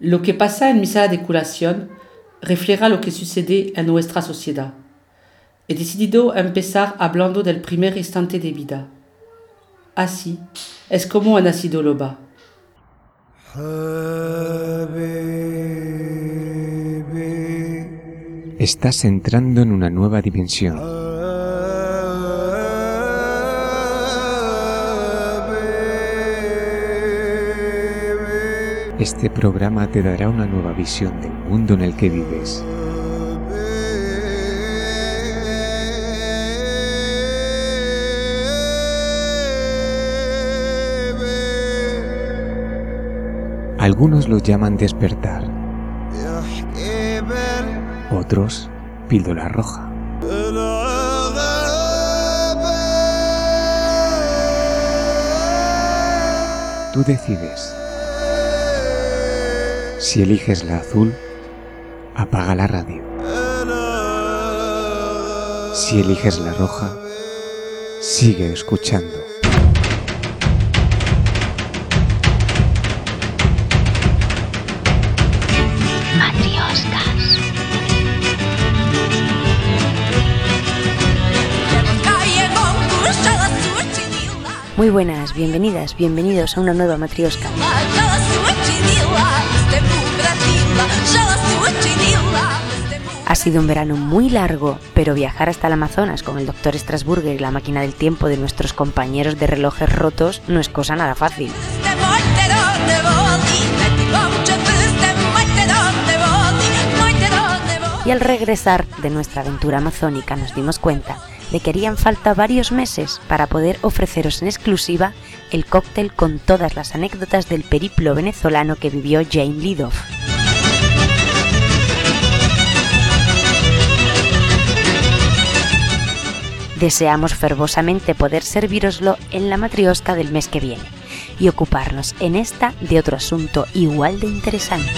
Lo que pasa en mi sala de curación refleja lo que sucede en nuestra sociedad. He decidido empezar hablando del primer instante de vida. Así es como ha nacido Loba. Estás entrando en una nueva dimensión. Este programa te dará una nueva visión del mundo en el que vives. Algunos lo llaman despertar, otros píldora roja. Tú decides. Si eliges la azul, apaga la radio. Si eliges la roja, sigue escuchando. Muy buenas, bienvenidas, bienvenidos a una nueva matriosca. Sido un verano muy largo, pero viajar hasta el Amazonas con el doctor Strasburger y la máquina del tiempo de nuestros compañeros de relojes rotos no es cosa nada fácil. Y al regresar de nuestra aventura amazónica nos dimos cuenta le querían falta varios meses para poder ofreceros en exclusiva el cóctel con todas las anécdotas del periplo venezolano que vivió Jane Lidoff. Deseamos fervosamente poder serviroslo en la matriosca del mes que viene y ocuparnos en esta de otro asunto igual de interesante.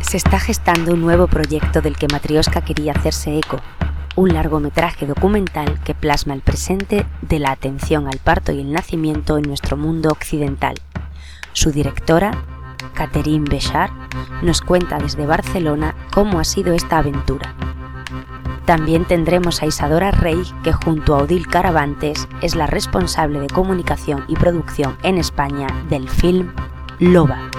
se está gestando un nuevo proyecto del que Matrioska quería hacerse eco, un largometraje documental que plasma el presente de la atención al parto y el nacimiento en nuestro mundo occidental. Su directora, Catherine Béchard, nos cuenta desde Barcelona cómo ha sido esta aventura. También tendremos a Isadora Rey, que junto a Odil Caravantes es la responsable de comunicación y producción en España del film Loba.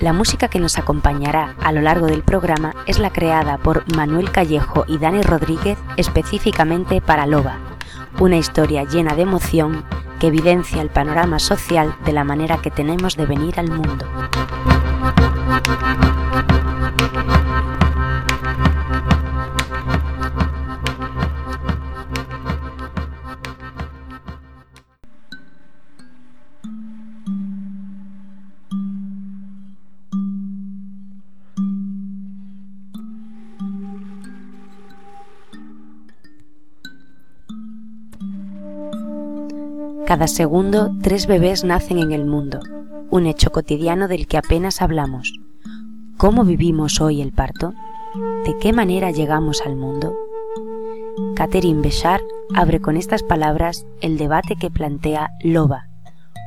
La música que nos acompañará a lo largo del programa es la creada por Manuel Callejo y Dani Rodríguez específicamente para Loba, una historia llena de emoción que evidencia el panorama social de la manera que tenemos de venir al mundo. Cada segundo, tres bebés nacen en el mundo, un hecho cotidiano del que apenas hablamos. ¿Cómo vivimos hoy el parto? ¿De qué manera llegamos al mundo? Catherine Béchard abre con estas palabras el debate que plantea Loba,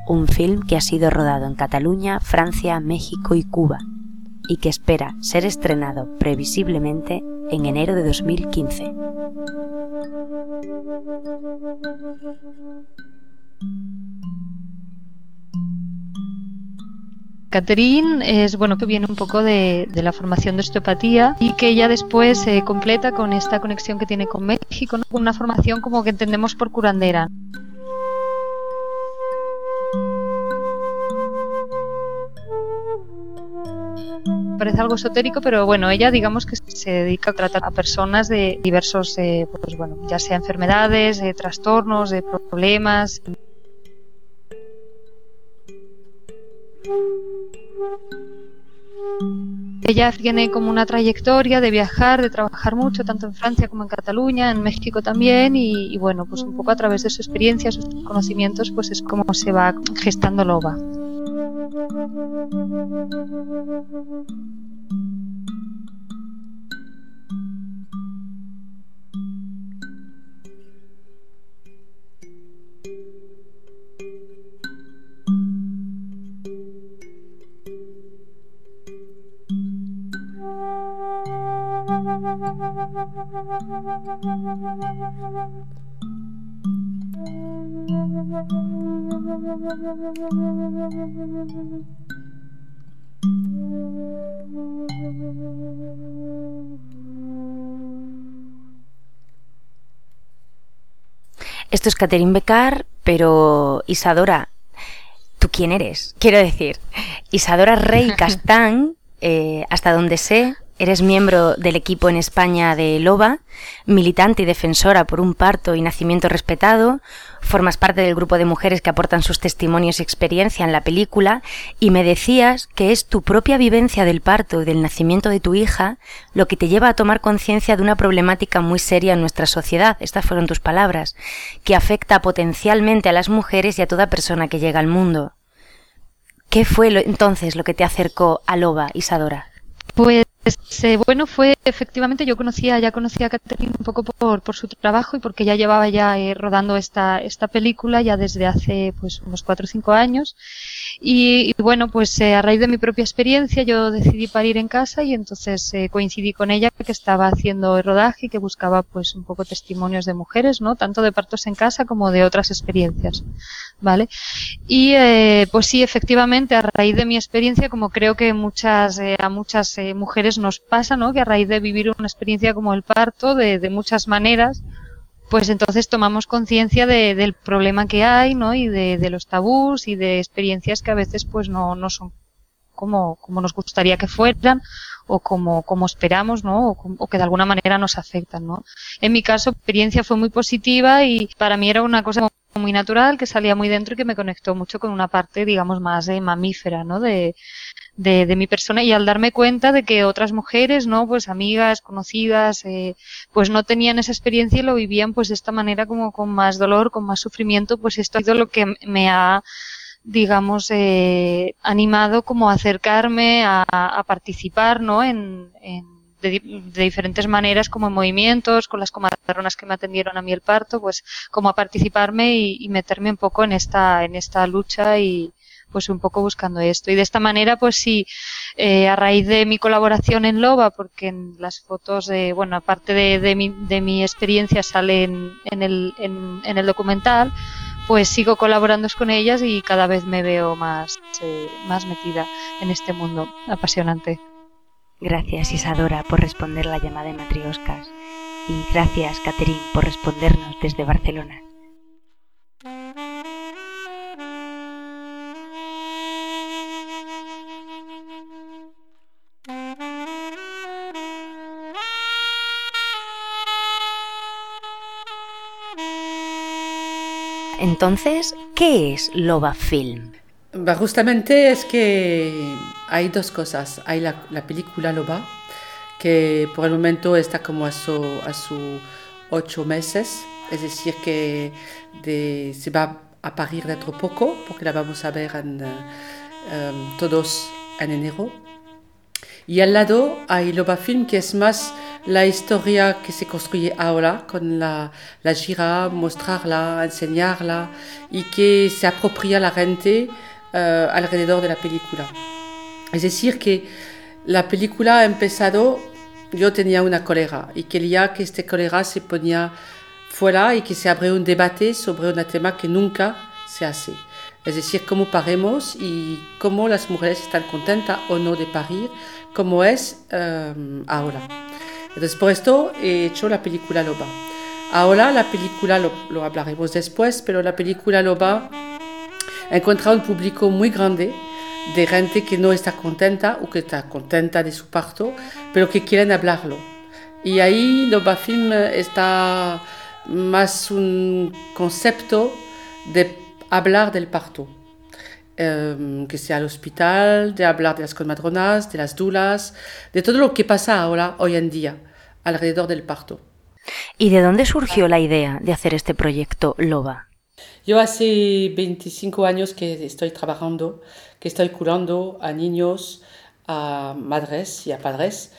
un film que ha sido rodado en Cataluña, Francia, México y Cuba, y que espera ser estrenado previsiblemente en enero de 2015. Catherine es bueno que viene un poco de, la formación de osteopatía y que ella después se completa con esta conexión que tiene con México, con una formación como que entendemos por curandera. parece algo esotérico, pero bueno, ella digamos que se dedica a tratar a personas de diversos, eh, pues bueno, ya sea enfermedades, de trastornos, de problemas. Ella tiene como una trayectoria de viajar, de trabajar mucho, tanto en Francia como en Cataluña, en México también, y, bueno, pues un poco a través de su experiencia, sus conocimientos, pues es como se va gestando Loba. Esto es Catherine Becar, pero Isadora, ¿tú quién eres? Quiero decir, Isadora Rey Castán, eh, hasta donde sé, Eres miembro del equipo en España de LOBA, militante y defensora por un parto y nacimiento respetado, formas parte del grupo de mujeres que aportan sus testimonios y experiencia en la película y me decías que es tu propia vivencia del parto y del nacimiento de tu hija lo que te lleva a tomar conciencia de una problemática muy seria en nuestra sociedad, estas fueron tus palabras, que afecta potencialmente a las mujeres y a toda persona que llega al mundo. ¿Qué fue entonces lo que te acercó a Loba, Isadora? Pues este, bueno, fue efectivamente, yo conocía, ya conocía a Catherine un poco por, por su trabajo y porque ya llevaba ya eh, rodando esta, esta película ya desde hace pues unos cuatro o cinco años. Y, bueno, pues eh, a raíz de mi propia experiencia yo decidí parir en casa y entonces eh, coincidí con ella que estaba haciendo el rodaje y que buscaba pues un poco testimonios de mujeres, ¿no? Tanto de partos en casa como de otras experiencias, ¿vale? Y pues sí, efectivamente, a raíz de mi experiencia, como creo que muchas, a muchas mujeres nos pasa, ¿no? Que a raíz de vivir una experiencia como el parto, de, muchas maneras, pues entonces tomamos conciencia del problema que hay, ¿no? Y de, los tabús y de experiencias que a veces pues no, no son como, como nos gustaría que fueran o como, como esperamos, ¿no? O, que de alguna manera nos afectan, ¿no? En mi caso, experiencia fue muy positiva y para mí era una cosa muy natural que salía muy dentro y que me conectó mucho con una parte, digamos, más de mamífera, ¿no? De, de, de, mi persona y al darme cuenta de que otras mujeres, ¿no? Pues amigas, conocidas, eh, pues no tenían esa experiencia y lo vivían pues de esta manera como con más dolor, con más sufrimiento, pues esto ha sido lo que me ha digamos, eh, animado como a acercarme a, a participar, ¿no? En, en de, de, diferentes maneras, como en movimientos, con las comadronas que me atendieron a mí el parto, pues como a participarme y, y meterme un poco en esta, en esta lucha y, pues un poco buscando esto. Y de esta manera, pues sí, eh, a raíz de mi colaboración en Loba, porque en las fotos, de, bueno, aparte de, de, mi, de mi experiencia sale en, el, en, en, el documental, pues sigo colaborando con ellas y cada vez me veo más, eh, más metida en este mundo apasionante. Gracias Isadora por responder la llamada de Matrioscas y gracias Catherine por respondernos desde Barcelona. Entonces, ¿qué es Loba Film? Justamente es que hay dos cosas. Hay la, película Loba, que por el momento está como a sus su ocho meses, es decir, que se va a parir dentro poco, porque la vamos a ver en, um, todos en enero. Y al lado hay Loba Film, que es más la historia que se construye ahora con la, la gira, mostrarla, enseñarla y que se apropria la gente uh, alrededor de la película. Es decir, que la película ha empezado, yo tenía una cólera y quería que este cólera se ponía fuera y que se abriera un debate sobre un tema que nunca se hace. Es decir, cómo paremos y cómo las mujeres están contentas o no de parir, como es um, ahora. Entonces, por esto he hecho la película Loba. Ahora la película, lo, lo hablaremos después, pero la película Loba ha encontrado un público muy grande de gente que no está contenta o que está contenta de su parto, pero que quieren hablarlo. Y ahí Loba Film está más un concepto de hablar del parto. Em, que sea al hospital, de hablar de las comadronas, de las dulas, de todo lo que pasa ahora, hoy en día, alrededor del parto. ¿Y de dónde surgió la idea de hacer este proyecto Loba? Yo hace 25 años que estoy trabajando, que estoy curando a niños, a madres y a padres.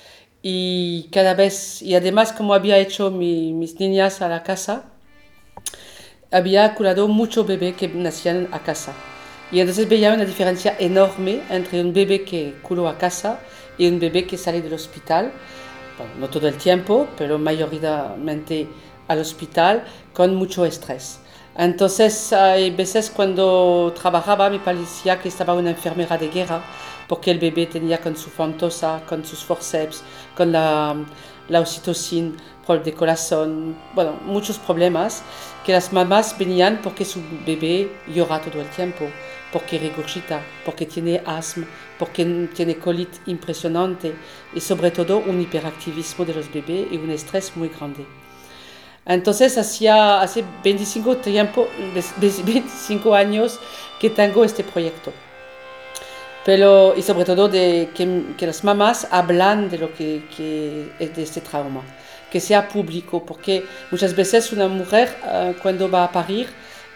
Y cada vez, y además como había hecho mis niñas a la casa, había curado muchos bebés que nacían a casa. Y entonces veía una diferencia enorme entre un bebé que curó a casa y un bebé que sale del hospital. no todo el tiempo, pero mayoritariamente al hospital con mucho estrés. Entonces, hay veces cuando trabajaba me parecía que estaba una enfermera de guerra, porque el bebé tenía con su fantosa, con sus forceps, con la, la oxitocina, por de corazón, bueno, muchos problemas, que las mamás venían porque su bebé llora todo el tiempo, porque regurgita, porque tiene asma, porque tiene colit impresionante y sobre todo un hiperactivismo de los bebés y un estrés muy grande. Entonces, hacía, hace 25, tiempo, 25 años que tengo este proyecto. Pero, y sobre todo de que, que las mamás hablan de lo que, que, es de este trauma, que sea público, porque muchas veces una mujer uh, cuando va a parir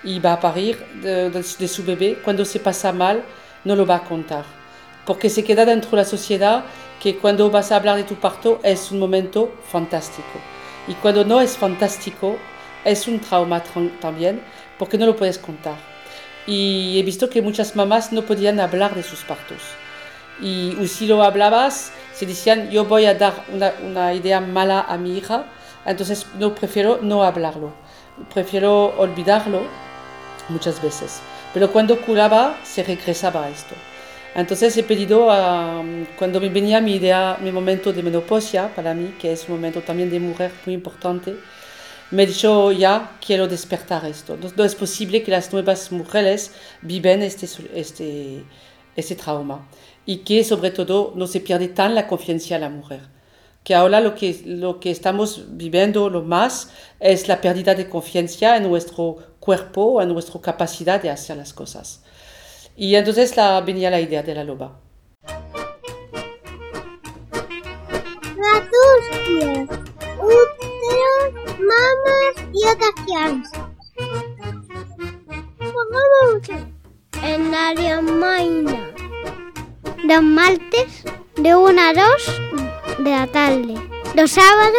y va a parir de, de, de, su bebé, cuando se pasa mal, no lo va a contar, porque se queda dentro de la sociedad que cuando vas a hablar de tu parto es un momento fantástico. Y cuando no es fantástico, es un trauma también, porque no lo puedes contar. Y he visto que muchas mamás no podían hablar de sus partos. Y si lo hablabas, se decían, yo voy a dar una, idea mala a mi hija, entonces no prefiero no hablarlo, prefiero olvidarlo muchas veces. Pero cuando curaba, se regresaba a esto. Entonces he pedido, a, cuando me venía mi idea, mi momento de menopausia, para mí, que es un momento también de mujer muy importante, me he ya, quiero despertar esto. No, no es posible que las nuevas mujeres viven este, este, este trauma y que sobre todo no se pierde tan la confianza a la mujer. Que ahora lo que, lo que estamos viviendo lo más es la pérdida de confianza en nuestro cuerpo, en nuestra capacidad de hacer las cosas. Y entonces la, venía la idea de la loba. Úteros, mamas y otras crianzas. En área maina. Los martes de 1 a 2 de la tarde. Los sábados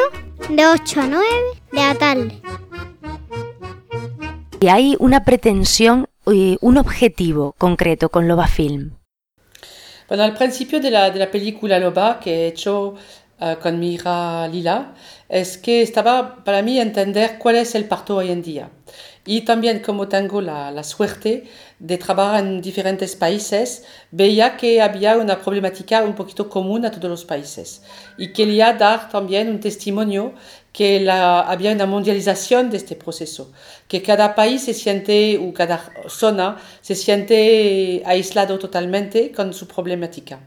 de 8 a 9 de la tarde. Y hay una pretensión un objetivo concreto con Loba Film? Bueno, al principio de la, de la película Loba, que he hecho uh, con mi hija Lila, es que estaba para mí entender cuál es el parto hoy en día. Y también como tengo la, la suerte de trabajar en diferentes países, veía que había una problemática un poquito común a todos los países. Y quería dar también un testimonio que la, había una mundialización de este proceso, que cada país se siente, o cada zona se siente aislado totalmente con su problemática.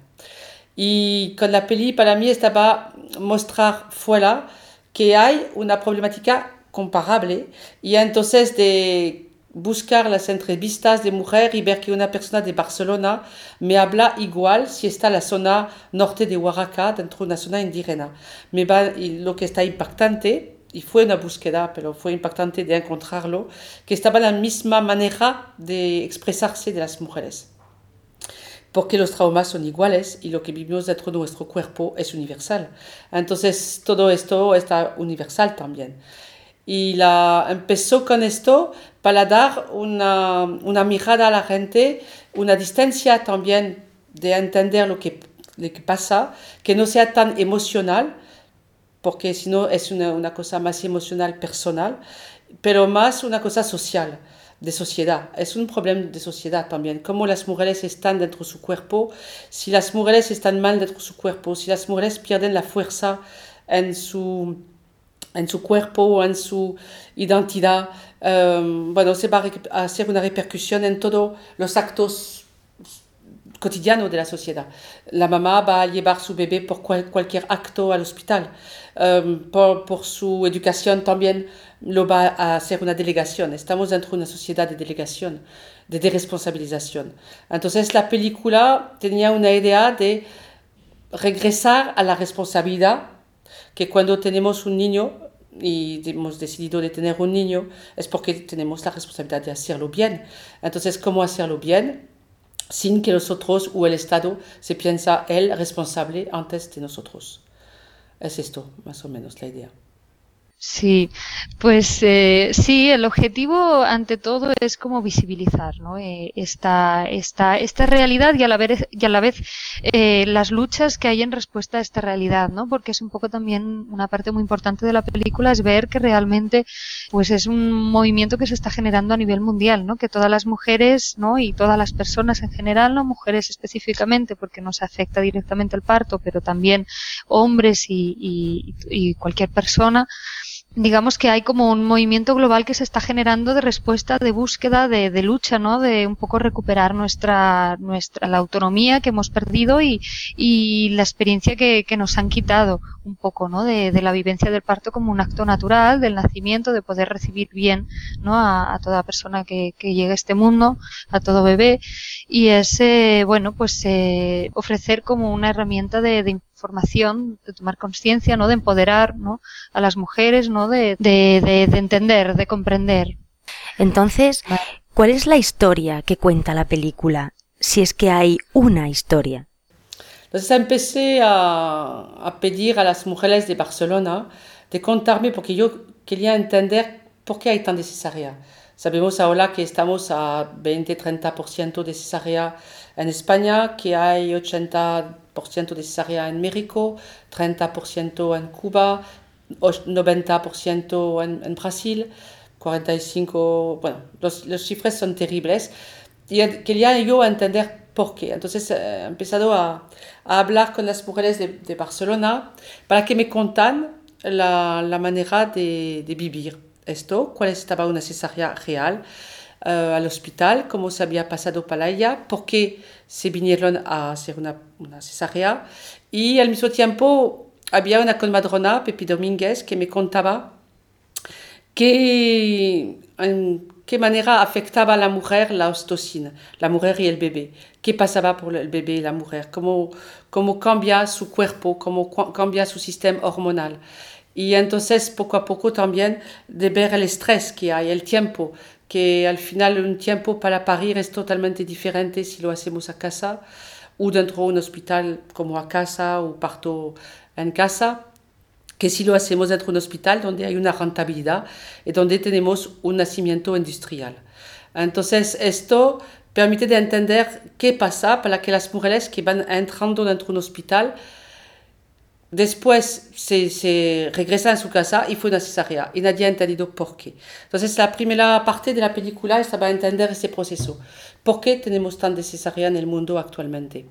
Y con la peli para mí estaba mostrar fuera que hay una problemática comparable y entonces de buscar las entrevistas de mujer y ver que una persona de Barcelona me habla igual si está en la zona norte de Oaxaca, dentro de una zona indígena. Me va, y lo que está impactante, y fue una búsqueda, pero fue impactante de encontrarlo, que estaba la misma manera de expresarse de las mujeres. Porque los traumas son iguales y lo que vivimos dentro de nuestro cuerpo es universal. Entonces todo esto está universal también. Y la, empezó con esto para dar una, una mirada a la gente, una distancia también de entender lo que, lo que pasa, que no sea tan emocional, porque si no es una, una, cosa más emocional, personal, pero más una cosa social, de sociedad. Es un problema de sociedad también, cómo las mujeres están dentro de su cuerpo, si las mujeres están mal dentro de su cuerpo, si las mujeres pierden la fuerza en su en su cuerpo en su identidad. Um, bueno, se va a hacer una repercusión en todos los actos cotidiano de la sociedad. La mamá va a llevar su bebé por cualquier acto al hospital. Um, por, por, su educación también lo va a hacer una delegación. Estamos dentro de una sociedad de delegación, de responsabilización. Entonces la película tenía una idea de regresar a la responsabilidad que cuando tenemos un niño y hemos decidido de tener un niño es porque tenemos la responsabilidad de hacerlo bien. Entonces, ¿cómo hacerlo bien? Sin que nosotros o el Estado se piensa él responsable antes de nosotros. Es esto, más o menos, la idea. Sí, pues eh, sí, el objetivo ante todo es como visibilizar ¿no? Eh, esta, esta, esta realidad y a la vez, y a la vez eh, las luchas que hay en respuesta a esta realidad, ¿no? porque es un poco también una parte muy importante de la película, es ver que realmente pues es un movimiento que se está generando a nivel mundial, ¿no? que todas las mujeres ¿no? y todas las personas en general, no mujeres específicamente porque no se afecta directamente el parto, pero también hombres y, y, y cualquier persona, digamos que hay como un movimiento global que se está generando de respuesta, de búsqueda, de, de, lucha, ¿no? De un poco recuperar nuestra, nuestra, la autonomía que hemos perdido y, y la experiencia que, que, nos han quitado un poco, ¿no? De, de, la vivencia del parto como un acto natural, del nacimiento, de poder recibir bien, ¿no? A, a toda persona que, que llegue a este mundo, a todo bebé. Y es, eh, bueno, pues eh, ofrecer como una herramienta de, de formación, de tomar conciencia, ¿no? De empoderar, ¿no? A las mujeres, ¿no? De, de, de, de entender, de comprender. Entonces, ¿cuál es la historia que cuenta la película? Si es que hay una historia. Entonces empecé a, a pedir a las mujeres de Barcelona de contarme, porque yo quería entender por qué hay tan de cesárea. Sabemos ahora que estamos a 20-30% de cesárea en España, que hay 80% de cesárea en México, 30% en Cuba, 90% en, en, Brasil, 45%, bueno, los, los cifras son terribles. Y quería yo entender por qué. Entonces he empezado a, a hablar con las mujeres de, de, Barcelona para que me contan la, la manera de, de vivir esto, cuál estaba una cesárea real uh, al hospital, cómo se había pasado para ella, por qué se vinieron a hacer una, una cesárea. Y al mismo tiempo había una comadrona, Pepi Domínguez, que me contaba que, en qué manera afectaba a la mujer la oxitocina, la mujer y el bebé, qué pasaba por el bebé y la mujer, cómo, cómo cambia su cuerpo, cómo cambia su sistema hormonal. Y entonces poco a poco también de ver el estrés que hay, el tiempo, que al final un tiempo para parir es totalmente diferente si lo hacemos a casa o dentro de un hospital como a casa o parto en casa, que si lo hacemos dentro de un hospital donde hay una rentabilidad y donde tenemos un nacimiento industrial. Entonces esto permite de entender qué pasa para que las mujeres que van entrando dentro de un hospital Después se, se, regresa a su casa y fue una cesárea y nadie ha entendido por qué. Entonces la primera parte de la película estaba a entender ese proceso. ¿Por qué tenemos tan de cesárea en el mundo actualmente?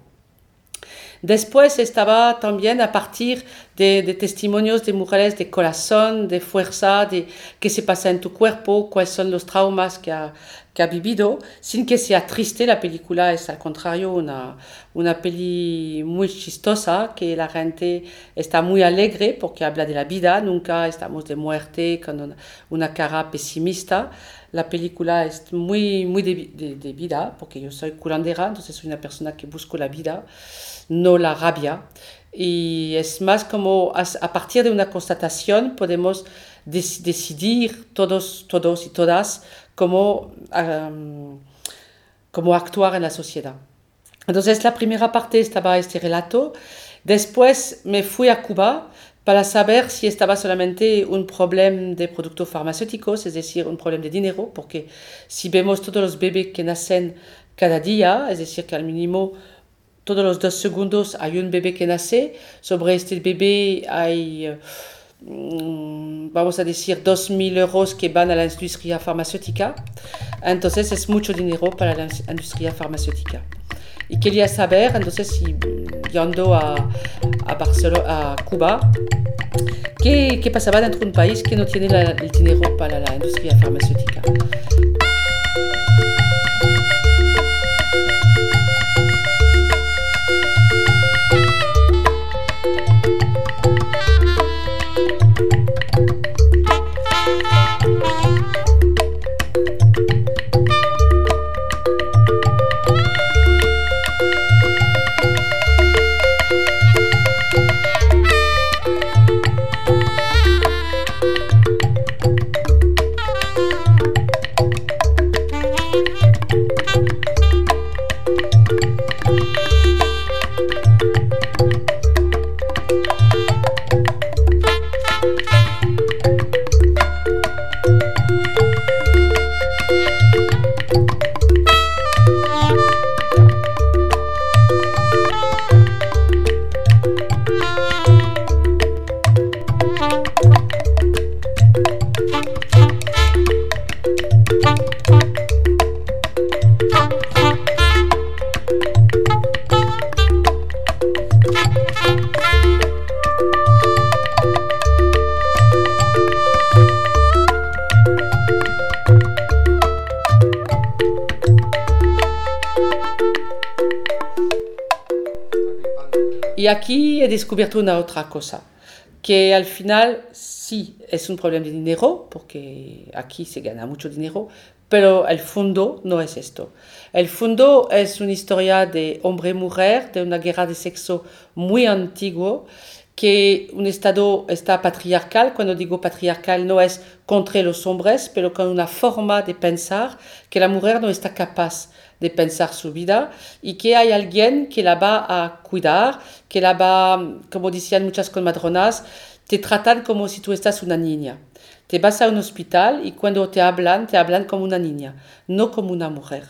Después estaba también a partir de, de, testimonios de mujeres de corazón, de fuerza, de qué se pasa en tu cuerpo, cuáles son los traumas que ha, que ha vivido, sin que sea triste. La película es al contrario una, una peli muy chistosa, que la gente está muy alegre porque habla de la vida, nunca estamos de muerte con una, una cara pesimista. La película es muy, muy de, de, de, vida, porque yo soy curandera, entonces soy una persona que busco la vida, no la rabia. Y es más como a, partir de una constatación podemos decidir todos, todos y todas cómo, um, cómo actuar en la sociedad. Entonces la primera parte estaba este relato. Después me fui a Cuba para saber si estaba solamente un problema de productos farmacéuticos, es decir, un problema de dinero, porque si vemos todos los bebés que nacen cada día, es decir, que al mínimo todos los dos segundos hay un bebé que nace, sobre este bebé hay, uh, vamos a decir, 2.000 euros que van a la industria farmacéutica, entonces es mucho dinero para la industria farmacéutica. Y quería saber, entonces, si yendo a, a, Barcelona, a Cuba, ¿qué, ¿qué, pasaba dentro de un país que no tiene la, el dinero para la industria farmacéutica? Y aquí he descubierto una otra cosa, que al final sí es un problema de dinero, porque aquí se gana mucho dinero, pero el fondo no es esto. El fondo es una historia de hombre-mujer, de una guerra de sexo muy antiguo, que un Estado está patriarcal, cuando digo patriarcal no es contra los hombres, pero con una forma de pensar que la mujer no está capaz de pensar su vida y que hay alguien que la va a cuidar, que la va, como decían muchas comadronas, te tratan como si tú estás una niña. Te vas a un hospital y cuando te hablan, te hablan como una niña, no como una mujer.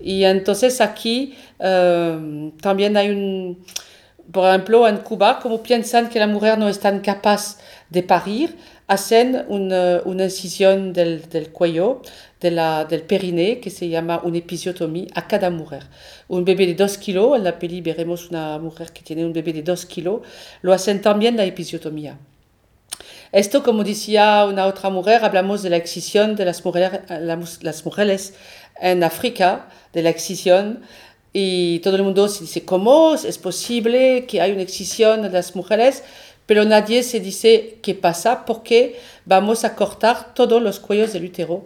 Y entonces aquí eh, también hay un, por en Cuba, como piensan que la mujer no es tan capaz de parir, hacen una, una incisión del, del cuello, de la, del periné, que se llama una episiotomía a cada mujer. Un bebé de 2 kilos, en la peli veremos una mujer que tiene un bebé de 2 kilos, lo hacen también la episiotomía. Esto, como decía una otra mujer, hablamos de la excisión de las mujeres, en África, de la excisión, y todo el mundo se dice, ¿cómo es posible que haya una excisión de las mujeres? Pero nadie se dice qué pasa, porque vamos a cortar todos los cuellos del útero.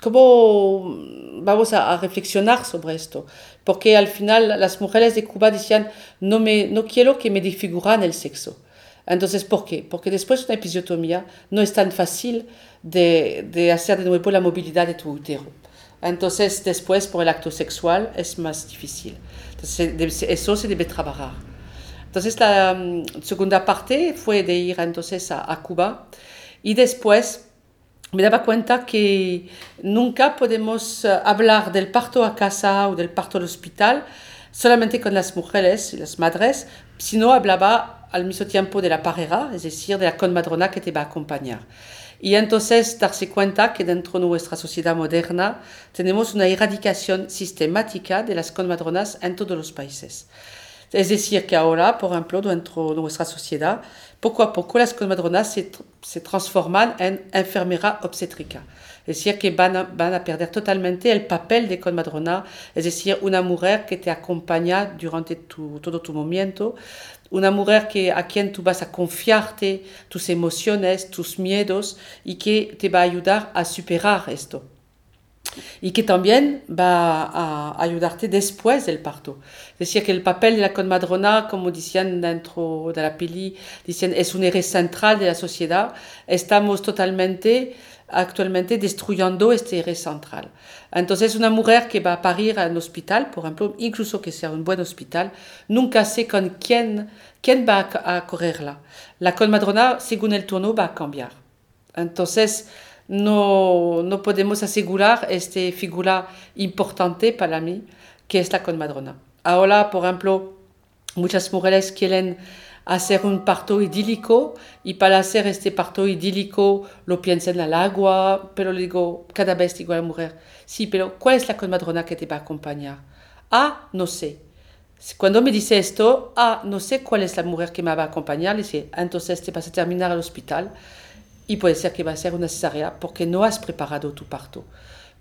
¿Cómo vamos a, reflexionar sobre esto? Porque al final las mujeres de Cuba decían, no, me, no quiero que me desfiguran el sexo. Entonces, ¿por qué? Porque después de una episiotomía no es tan fácil de, de hacer de nuevo la movilidad de tu útero. Entonces, después, por el acto sexual, es más difícil. Entonces, eso se debe trabajar. Entonces, la um, segunda parte fue de ir entonces a, a, Cuba y después me daba cuenta que nunca podemos uh, hablar del parto a casa o del parto al hospital solamente con las mujeres y las madres, sino hablaba al mismo tiempo de la pareja, es decir, de la conmadrona que te va a acompañar. Y entonces darse cuenta que dentro de nuestra sociedad moderna tenemos una erradicación sistemática de las conmadronas en todos los países. Es decir, que ahora, por ejemplo, dentro de nuestra sociedad, poco a poco conmadronas se, se transforman en enfermera obstétrica. Es decir, que van a, van a perder totalmente el papel de conmadrona, es decir, una mujer que te acompaña durante tu, todo tu movimiento, una mujer que, a quien tú vas a confiarte tus emociones, tus miedos y que te va a ayudar a superar esto. Y que también va a ayudarte después del parto. Es decir, que el papel de la conmadrona, como decían dentro de la peli, dicen, es un eje central de la sociedad. Estamos totalmente actualmente destruyendo este eje central. Entonces, una mujer que va a parir en un hospital, por ejemplo, incluso que sea un buen hospital, nunca sé con quién, quién va a correrla. La colmadrona, según el turno, va a cambiar. Entonces, no, no podemos asegurar esta figura importante para mí, que es la colmadrona. Ahora, por ejemplo, muchas mujeres quieren hacer un parto idílico y para hacer este parto idílico lo piensan al agua, pero le digo cada vez digo a la mujer, sí, pero ¿cuál es la comadrona que te va a acompañar? Ah, no sé. Cuando me dice esto, ah, no sé cuál es la mujer que me va a acompañar, le dice, entonces te vas a terminar al hospital y puede ser que va a ser una cesárea porque no has preparado tu parto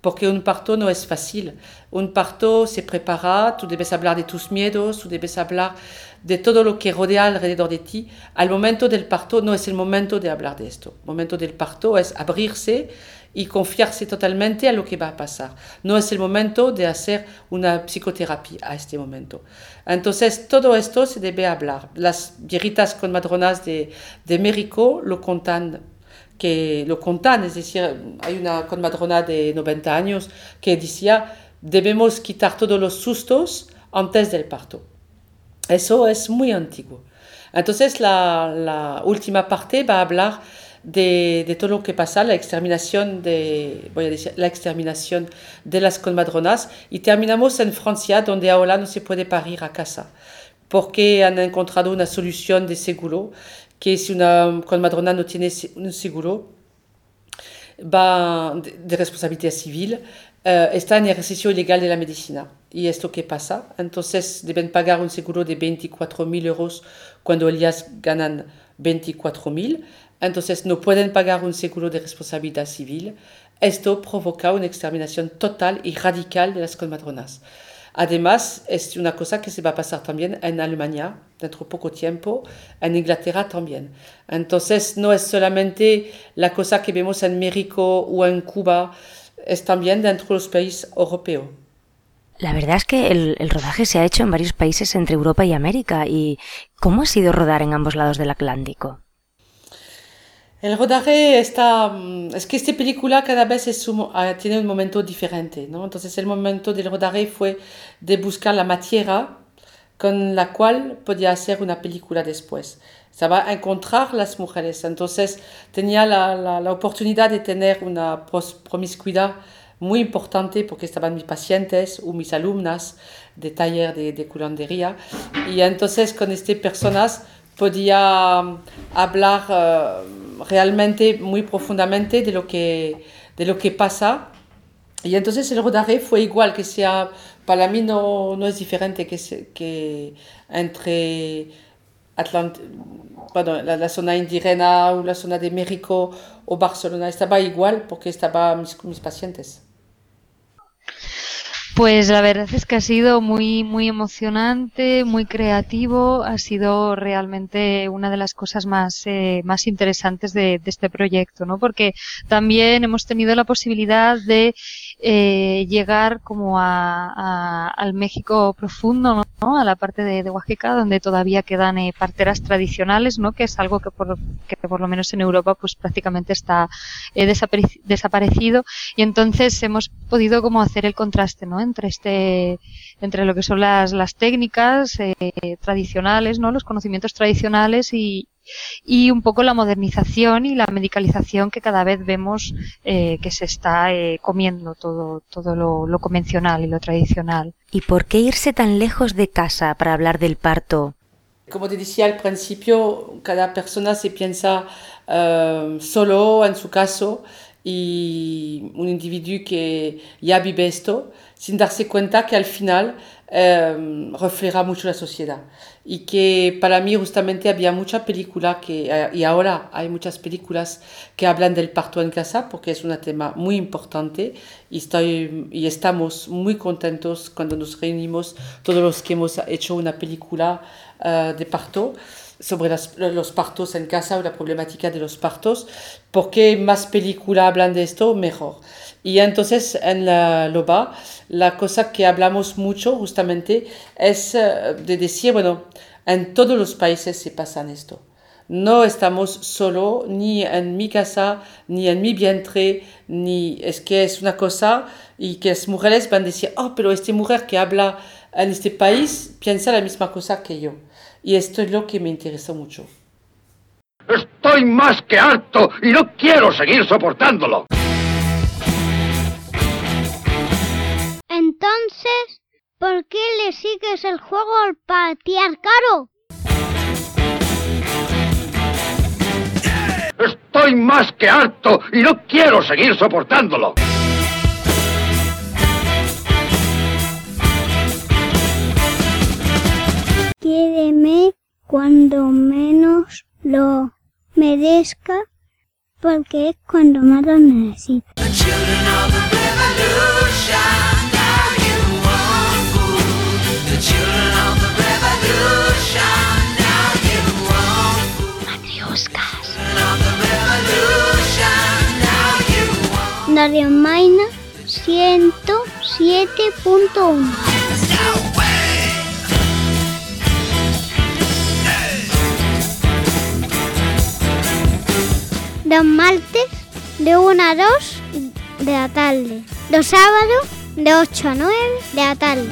porque un parto no es fácil. Un parto se prepara, tú debes hablar de tus miedos, tú debes hablar de todo lo que rodea alrededor de ti. Al momento del parto no es el momento de hablar de esto. El momento del parto es abrirse y confiarse totalmente a lo que va a pasar. No es el momento de hacer una psicoterapia a este momento. Entonces, todo esto se debe hablar. Las viejitas con madronas de, de México lo contan que lo contan, es decir, hay una conmadrona de 90 años que decía, debemos quitar todos los sustos antes del parto. Eso es muy antiguo. Entonces, la, la última parte va a hablar de, de, todo lo que pasa, la exterminación de, voy la exterminación de las conmadronas y terminamos en Francia, donde ahora no se puede parir a casa, porque han encontrado una solución de seguro que si una colmadrona no tiene un seguro va de, responsabilidad civil, uh, está en ejercicio ilegal de la medicina. Y es lo que pasa? Entonces deben pagar un seguro de 24.000 euros cuando ellas ganan 24.000. Entonces no pueden pagar un seguro de responsabilidad civil. Esto provoca una exterminación total y radical de las colmadronas. Además, es una cosa que se va a pasar también en Alemania dentro de poco tiempo, en Inglaterra también. Entonces, no es solamente la cosa que vemos en México o en Cuba, es también dentro de los países europeos. La verdad es que el, el, rodaje se ha hecho en varios países entre Europa y América. ¿Y cómo ha sido rodar en ambos lados del Atlántico? El rodaje está... Mm, es que esta película cada vez es un, ah, tiene un momento diferente, ¿no? Entonces el momento del rodaje fue de buscar la materia con la cual podía hacer una película después. Se va a encontrar las mujeres. Entonces tenía la, la, oportunidad de tener una promiscuidad muy importante porque estaban mis pacientes o mis alumnas de taller de, de curandería. Y entonces con estas personas podía mm, hablar uh, realmente muy profundamente de lo que, de lo que pasa. Y entonces el rodaje fue igual, que sea, para mí no, no es diferente que, que entre Atlant bueno, la, la, zona indígena o la zona de México o Barcelona, estaba igual porque estaban mis, mis pacientes. Pues la verdad es que ha sido muy, muy emocionante, muy creativo, ha sido realmente una de las cosas más, eh, más interesantes de, de, este proyecto, ¿no? Porque también hemos tenido la posibilidad de eh, llegar como a, a, al México profundo, ¿no? A la parte de, de Oaxaca, donde todavía quedan eh, parteras tradicionales, ¿no? Que es algo que por, que por lo menos en Europa, pues prácticamente está eh, desaparecido. Y entonces hemos podido como hacer el contraste, ¿no? entre este entre lo que son las, las técnicas eh, tradicionales, ¿no? los conocimientos tradicionales y, y un poco la modernización y la medicalización que cada vez vemos eh, que se está eh, comiendo todo, todo lo, lo, convencional y lo tradicional. ¿Y por qué irse tan lejos de casa para hablar del parto? Como te decía al principio, cada persona se piensa uh, solo en su caso y un individuo que ya vive esto sin darse cuenta que al final eh, refleja mucho la sociedad. Y que para mí justamente había mucha película que eh, y ahora hay muchas películas que hablan del parto en casa porque es un tema muy importante y estoy y estamos muy contentos cuando nos reunimos todos los que hemos hecho una película uh, de parto sobre los partos en casa o la problemática de los partos porque más películas hablan de esto mejor y entonces en la LOBA, la cosa que hablamos mucho justamente es eh, de decir, bueno, en todos los países se pasa esto. No estamos solo ni en mi casa, ni en mi vientre, ni es que es una cosa y que las mujeres van a decir, oh, pero esta mujer que habla en este país piensa la misma cosa que yo. Y esto es lo que me interesa mucho. Estoy más que harto y no quiero seguir soportándolo. Entonces, ¿por qué le sigues el juego al patriarcado? Estoy más que harto y no quiero seguir soportándolo. Quiéreme cuando menos lo merezca, porque es cuando más lo necesito. Radio Maina 107.1 Los martes de 1 a 2 de la tarde. Los sábados de 8 a 9 de la tarde.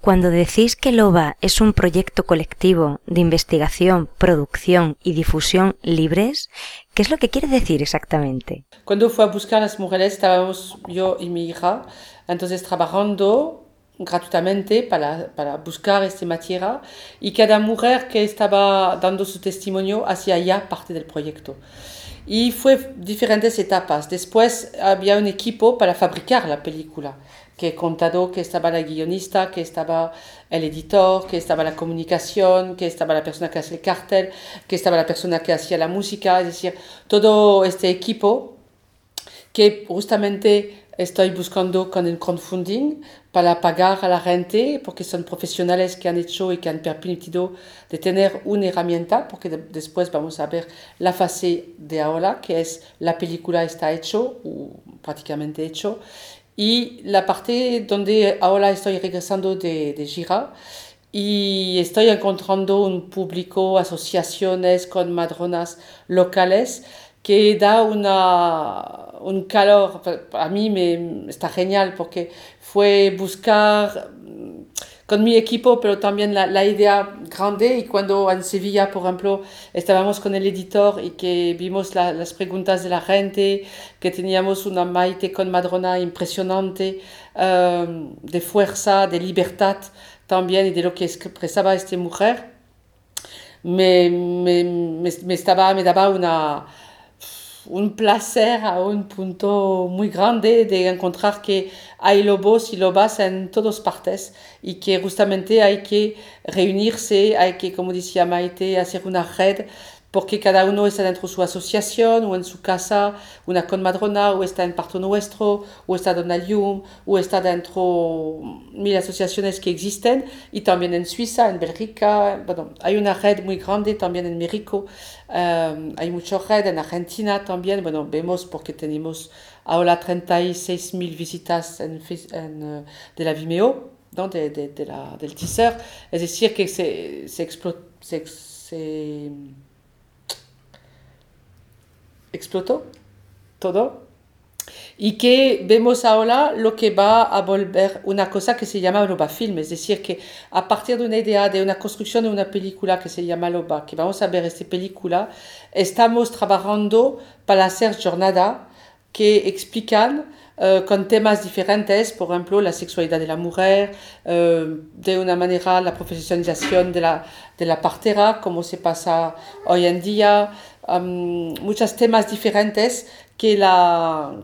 Cuando decís que LOBA es un proyecto colectivo de investigación, producción y difusión libres, ¿qué es lo que quiere decir exactamente? Cuando fue a buscar a las mujeres estábamos yo y mi hija, entonces trabajando gratuitamente para, para buscar esta materia y cada mujer que estaba dando su testimonio hacía ya parte del proyecto. Y fue diferentes etapas. Después había un equipo para fabricar la película que he contado que estaba la guionista, que estaba el editor, que estaba la comunicación, que estaba la persona que hacía el cartel, que estaba la persona que hacía la música, es decir, todo este equipo que justamente estoy buscando con el crowdfunding para pagar a la gente, porque son profesionales que han hecho y que han permitido de tener una herramienta, porque después vamos a ver la fase de ahora, que es la película está hecho, o prácticamente hecho, y la parte donde ahora estoy regresando de, de Gira y estoy encontrando un público, asociaciones con madronas locales que da una, un calor, a mí me, está genial porque fue buscar con mi equipo, pero también la, idea grande. Y cuando en Sevilla, por ejemplo, estábamos con el editor y que vimos la, las preguntas de la gente, que teníamos una Maite con Madrona impresionante, um, de fuerza, de libertad también y de lo que expresaba esta mujer, me, me, me, me estaba, me daba una un placer a un punto muy grande de encontrar que hay lobos y lobas en todas partes y que justamente hay que reunirse, hay que, como decía Maite, hacer una red porque cada uno está dentro de su asociación o en su casa, una conmadrona, o está en Parto Nuestro, o está en Alium, o está dentro mil asociaciones que existen, y también en Suiza, en Bélgica, bueno, hay una red muy grande también en México, um, hay mucha red en Argentina también, bueno, vemos porque tenemos ahora 36 mil visitas en, en, uh, de la Vimeo, ¿no? de, de, de la, del teaser, es decir, que se, se, se, se explotó todo? Y que vemos ahora lo que va a volver una cosa que se llama Loba Film, es decir, que a partir de una idea, de una construcción de una película que se llama Loba, que vamos a ver esta película, estamos trabajando para hacer jornadas que explican uh, con temas diferentes, por ejemplo, la sexualidad de la mujer, uh, de una manera la profesionalización de la, de la partera, como se pasa hoy en día, um, muchos temas diferentes que la,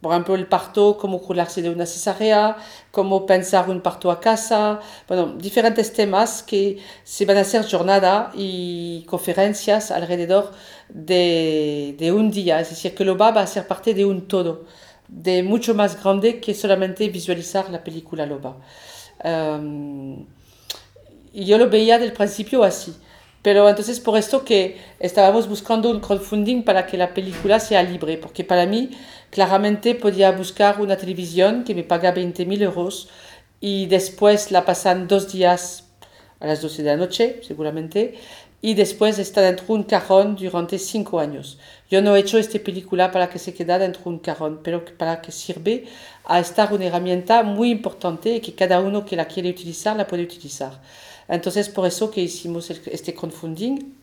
por ejemplo, el parto, cómo curarse de una cesárea, cómo pensar un parto a casa, bueno, diferentes temas que se van a hacer jornada y conferencias alrededor de, de un día, es decir, que lo va, a ser parte de un todo, de mucho más grande que solamente visualizar la película Loba. Um, yo lo veía del principio así. Pero entonces por esto que estábamos buscando un crowdfunding para que la película sea libre, porque para mí claramente podía buscar una televisión que me paga 20 mil euros y después la pasan dos días a las 12 de la noche, seguramente, y después está dentro de un cajón durante cinco años. Yo no he hecho esta película para que se quede dentro de un cajón, pero para que sirve a estar una herramienta muy importante y que cada uno que la quiere utilizar la puede utilizar. Entonces, por eso que hicimos el, este crowdfunding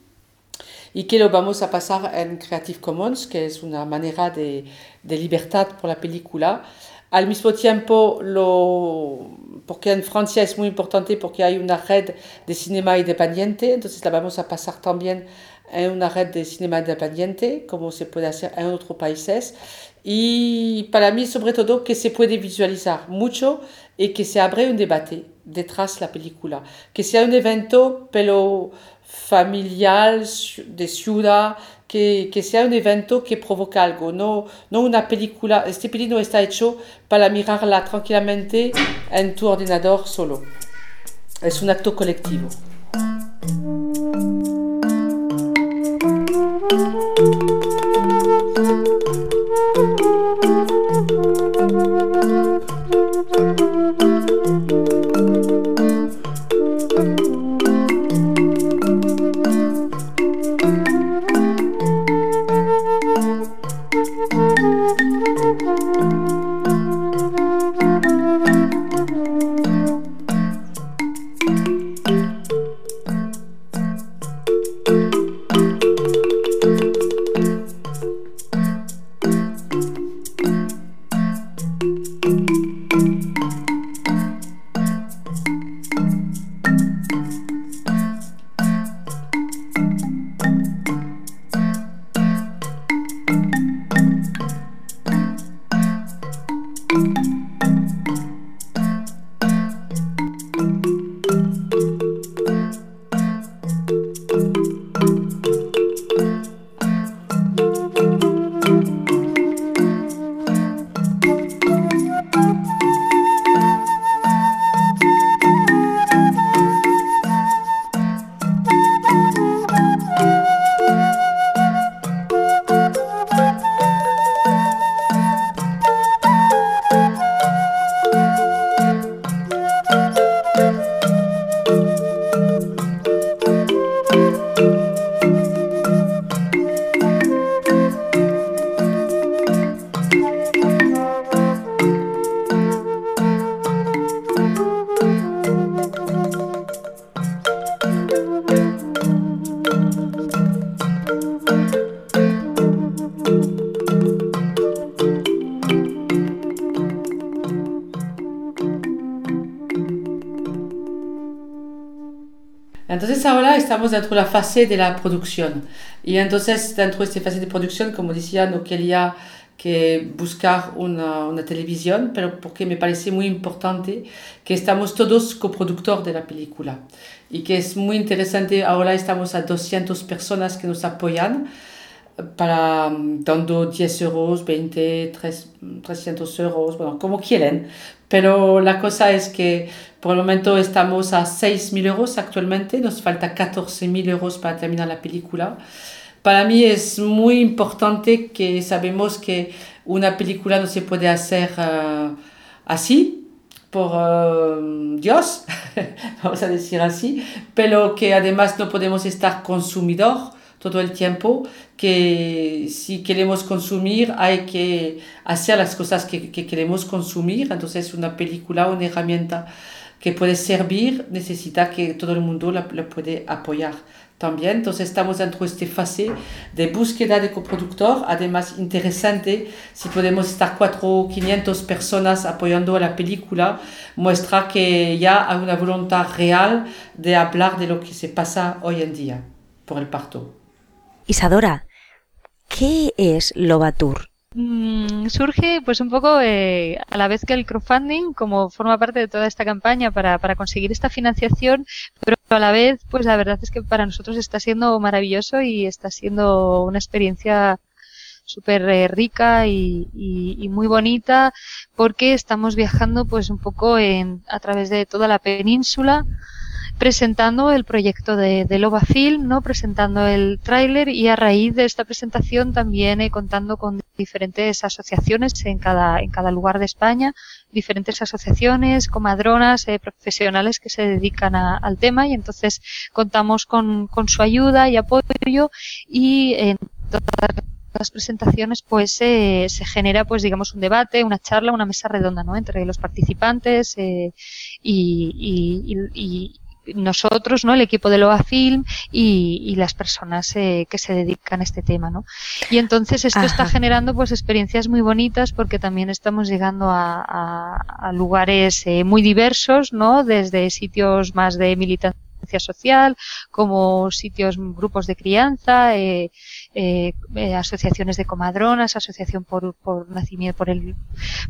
y que lo vamos a pasar en Creative Commons, que es una manera de, de libertad por la película. Al mismo tiempo, lo, porque en Francia es muy importante porque hay una red de cinema independiente, entonces la vamos a pasar también en una red de cinema independiente, como se puede hacer en otros países. Y para mí, sobre todo, que se puede visualizar mucho e che se avrei un debate detrás la película, que sea un evento pero familiar de ciudad, que, que sea un evento que provoca algo, no, no una película, este peli no está hecho para mirarla tranquilamente en tu ordenador solo, es un acto colectivo. Estamos dentro de la fase de la producción. Y entonces dentro de esta fase de producción, como decía, no quería que buscar una, una, televisión, pero porque me parece muy importante que estamos todos coproductores de la película y que es muy interesante, ahora estamos a 200 personas que nos apoyan para dando 10 euros, 20, 3, 300 euros, bueno, como quieren, pero la cosa es que por el momento estamos a 6.000 euros actualmente, nos falta 14.000 euros para terminar la película. Para mí es muy importante que sabemos que una película no se puede hacer uh, así por uh, Dios, vamos a decir así, pero que además no podemos estar consumidor todo el tiempo, que si queremos consumir hay que hacer las cosas que, que queremos consumir, entonces una película, una herramienta que puede servir, necesita que todo el mundo la, la puede apoyar también. Entonces estamos dentro de esta fase de búsqueda de coproductor, además interesante, si podemos estar cuatro o 500 personas apoyando a la película, muestra que ya hay una voluntad real de hablar de lo que se pasa hoy en día por el parto. Isadora, ¿qué es Lobatur? Mm, surge pues un poco eh, a la vez que el crowdfunding como forma parte de toda esta campaña para, conseguir esta financiación pero a la vez pues la verdad es que para nosotros está siendo maravilloso y está siendo una experiencia súper eh, rica y, y, y, muy bonita porque estamos viajando pues un poco en, a través de toda la península presentando el proyecto de, de Loba Film, ¿no? presentando el tráiler y a raíz de esta presentación también eh, contando con diferentes asociaciones en cada, en cada lugar de España, diferentes asociaciones, comadronas, eh, profesionales que se dedican a, al tema y entonces contamos con, con su ayuda y apoyo y en todas las presentaciones pues eh, se genera pues digamos un debate, una charla, una mesa redonda ¿no? entre los participantes eh, y, y, y, nosotros, ¿no? El equipo de Loa Film y, y las personas eh, que se dedican a este tema, ¿no? Y entonces esto Ajá. está generando pues experiencias muy bonitas porque también estamos llegando a, a, a lugares eh, muy diversos, ¿no? Desde sitios más de militancia social, como sitios, grupos de crianza, eh, eh, eh, asociaciones de comadronas, asociación por, por nacimiento, por el,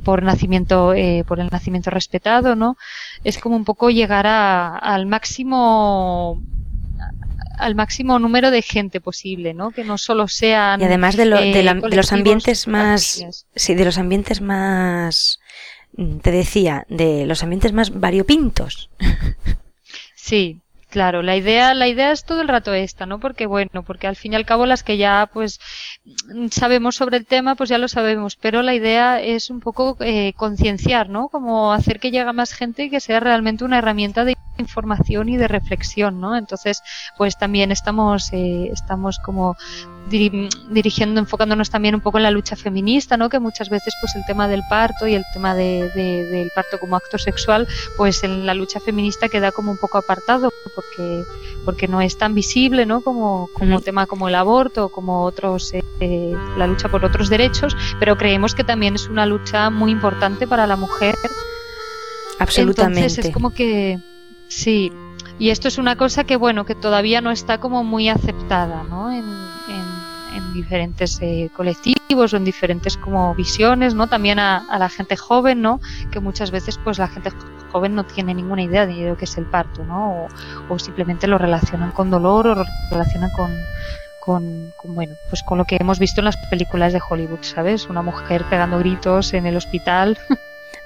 por nacimiento, eh, por el nacimiento respetado, ¿no? Es como un poco llegar a, al máximo al máximo número de gente posible, ¿no? Que no solo sean y además de, lo, de, la, de los ambientes más, sí, de los ambientes más, te decía, de los ambientes más variopintos. Sí, Claro, la idea, la idea es todo el rato esta, ¿no? Porque bueno, porque al fin y al cabo las que ya pues sabemos sobre el tema, pues ya lo sabemos, pero la idea es un poco eh, concienciar, ¿no? Como hacer que llegue más gente y que sea realmente una herramienta de información y de reflexión, ¿no? Entonces, pues también estamos, eh, estamos como dirigiendo, enfocándonos también un poco en la lucha feminista, ¿no? Que muchas veces, pues el tema del parto y el tema de, de, del parto como acto sexual, pues en la lucha feminista queda como un poco apartado, porque, porque no es tan visible, ¿no? Como, como tema como el aborto, como otros, eh, la lucha por otros derechos, pero creemos que también es una lucha muy importante para la mujer. Absolutamente. Entonces es como que, sí, y esto es una cosa que, bueno, que todavía no está como muy aceptada, ¿no? En, en, en diferentes eh, colectivos o en diferentes como visiones, ¿no? También a, a, la gente joven, ¿no? Que muchas veces, pues la gente joven no tiene ninguna idea de lo que es el parto, ¿no? O, o simplemente lo relacionan con dolor o lo relacionan con, con, con, bueno, pues con lo que hemos visto en las películas de Hollywood, ¿sabes? Una mujer pegando gritos en el hospital.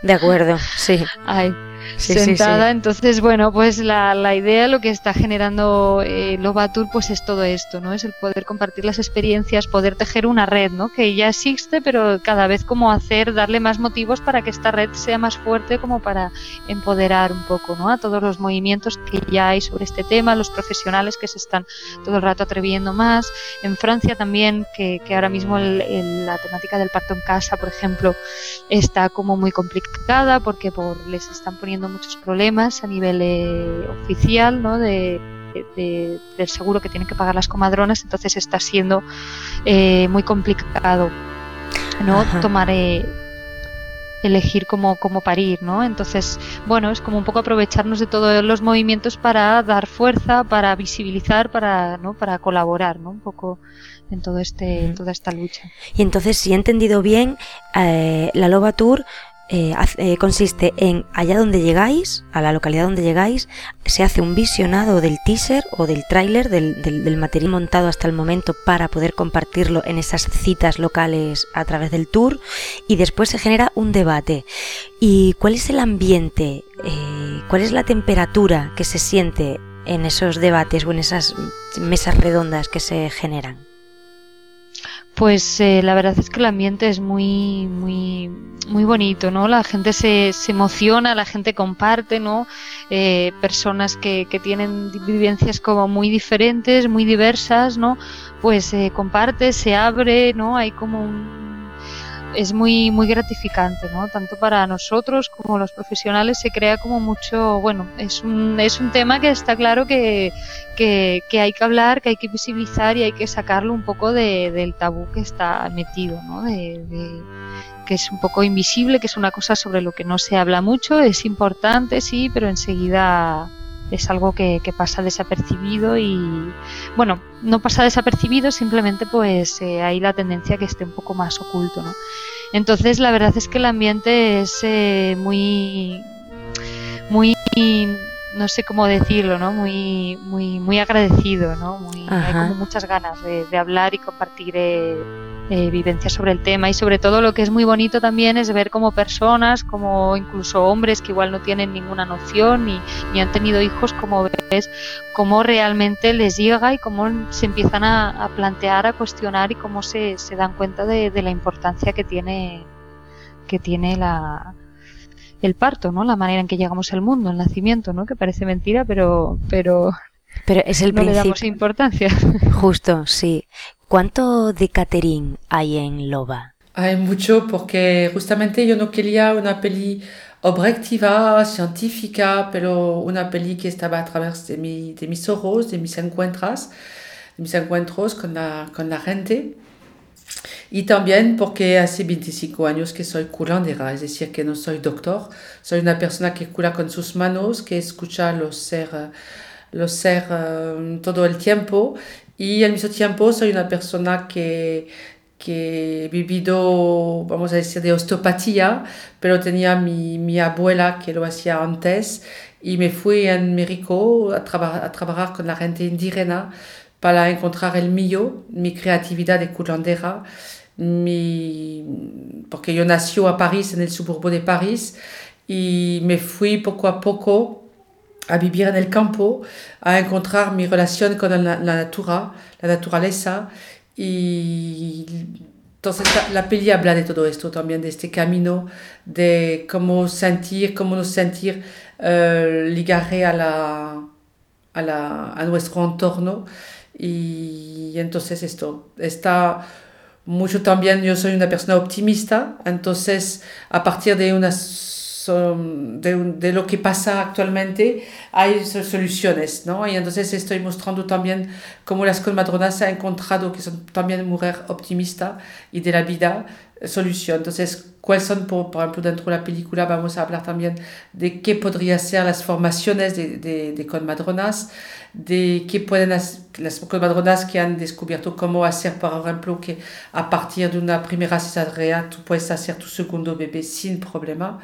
De acuerdo, sí. Ay, sí, sentada. Sí. Entonces, bueno, pues la, la, idea, lo que está generando eh, Lobatur, pues es todo esto, ¿no? Es el poder compartir las experiencias, poder tejer una red, ¿no? Que ya existe, pero cada vez como hacer, darle más motivos para que esta red sea más fuerte, como para empoderar un poco, ¿no? A todos los movimientos que ya hay sobre este tema, los profesionales que se están todo el rato atreviendo más. En Francia también, que, que ahora mismo el, el, la temática del parto en casa, por ejemplo, está como muy complicada porque por, les están poniendo muchos problemas a nivel eh, oficial, ¿no? De, de, del seguro que tienen que pagar las comadronas, entonces está siendo eh, muy complicado, ¿no? Ajá. Tomar eh, elegir cómo, cómo parir, ¿no? Entonces, bueno, es como un poco aprovecharnos de todos los movimientos para dar fuerza, para visibilizar, para, ¿no? para colaborar, ¿no? Un poco en todo este, en toda esta lucha. Y entonces, si he entendido bien, eh, la Loba Tour eh, eh, consiste en allá donde llegáis, a la localidad donde llegáis, se hace un visionado del teaser o del tráiler del, del, material montado hasta el momento para poder compartirlo en esas citas locales a través del tour y después se genera un debate. ¿Y cuál es el ambiente? Eh, ¿Cuál es la temperatura que se siente en esos debates o en esas mesas redondas que se generan? Pues eh, la verdad es que el ambiente es muy, muy, muy bonito, ¿no? La gente se, se emociona, la gente comparte, ¿no? Eh, personas que, que, tienen vivencias como muy diferentes, muy diversas, ¿no? Pues eh, comparte, se abre, ¿no? Hay como un, es muy, muy gratificante, ¿no? Tanto para nosotros como los profesionales se crea como mucho, bueno, es un, es un tema que está claro que, que, que hay que hablar, que hay que visibilizar y hay que sacarlo un poco de, del tabú que está metido, ¿no? De, de, que es un poco invisible, que es una cosa sobre lo que no se habla mucho, es importante, sí, pero enseguida es algo que, pasa desapercibido y bueno, no pasa desapercibido, simplemente pues eh, hay la tendencia que esté un poco más oculto, ¿no? Entonces la verdad es que el ambiente es eh, muy, muy, no sé cómo decirlo, ¿no? Muy, muy, muy agradecido, ¿no? Muy, hay como muchas ganas de, de hablar y compartir eh, eh, vivencias sobre el tema y sobre todo lo que es muy bonito también es ver como personas, como incluso hombres que igual no tienen ninguna noción ni, ni han tenido hijos, como ves cómo realmente les llega y cómo se empiezan a, a plantear, a cuestionar y cómo se, se dan cuenta de, de, la importancia que tiene, que tiene la, el parto, ¿no? La manera en que llegamos al mundo, el nacimiento, ¿no? Que parece mentira, pero, pero pero es el no principio. le damos importancia. Justo, sí. ¿Cuánto de catering hay en Loba? Hay mucho porque justamente yo no quería una peli objetiva, científica, pero una peli que estaba a través de, mi, de mis ojos, de mis encuentros, de mis encuentros con la, con la gente. Y también porque hace 25 años que soy curandera, es decir, que no soy doctor, soy una persona que cura con sus manos, que escucha los seres los ser uh, todo el tiempo. Y al mismo tiempo soy una persona que, que he vivido, vamos a decir, de osteopatía, pero tenía mi, mi abuela que lo hacía antes y me fui en México a, traba a trabajar con la gente indígena para encontrar el mío, mi creatividad de curandera, mi, porque yo nací a París, en el suburbo de París, y me fui poco a poco a vivir en el campo, a encontrar mi relación con la, la natura, la naturaleza. Y entonces la, peli habla de todo esto también, de este camino, de cómo sentir, cómo no sentir uh, ligaré a, la, a, la, a nuestro entorno. Y entonces esto está mucho también, yo soy una persona optimista, entonces a partir de unas de, de, lo que pasa actualmente hay soluciones, ¿no? Y entonces estoy mostrando también cómo las colmadronas han encontrado que son también mujeres optimistas y de la vida solución. Entonces, ¿cuáles son, por, por, ejemplo, dentro de la película vamos a hablar también de qué podría ser las formaciones de, de, de colmadronas, de qué pueden las colmadronas que han descubierto cómo hacer, por ejemplo, que a partir de una primera cesárea tú puedes hacer tu segundo bebé sin problema.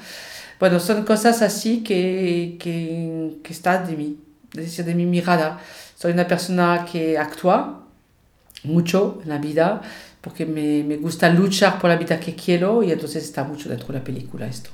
Bueno, son cosas así que, que, que están de mí, es decir, de mi mirada. Soy una persona que actúa mucho en la vida porque me, me gusta luchar por la vida que quiero y entonces está mucho dentro de la película esto.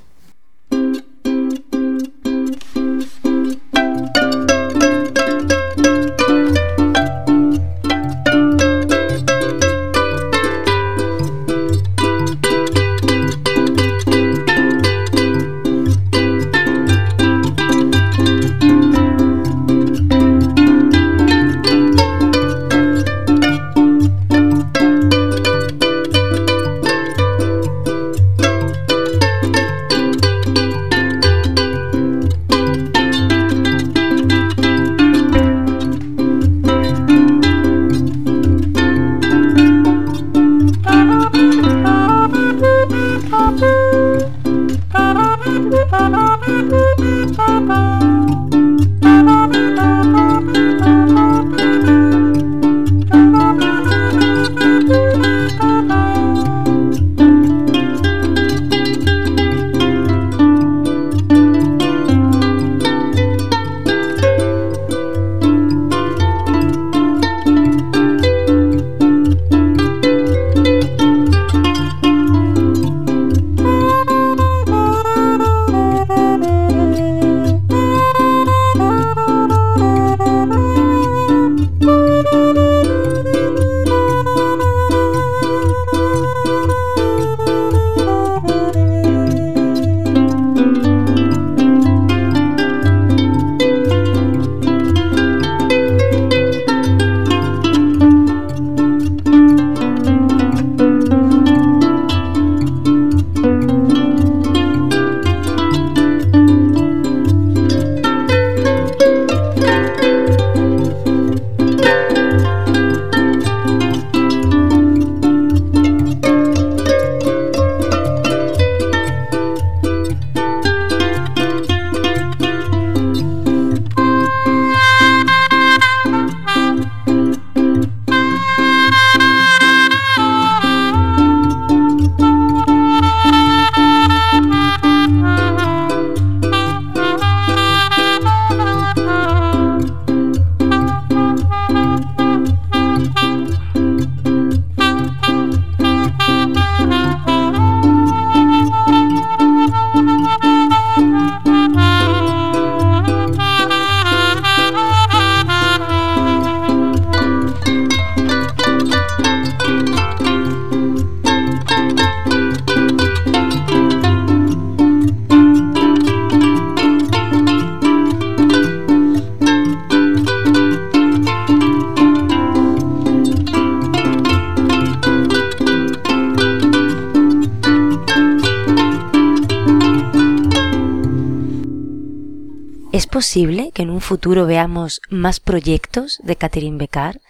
Posible que en un futuro veamos más proyectos de Catherine Becar?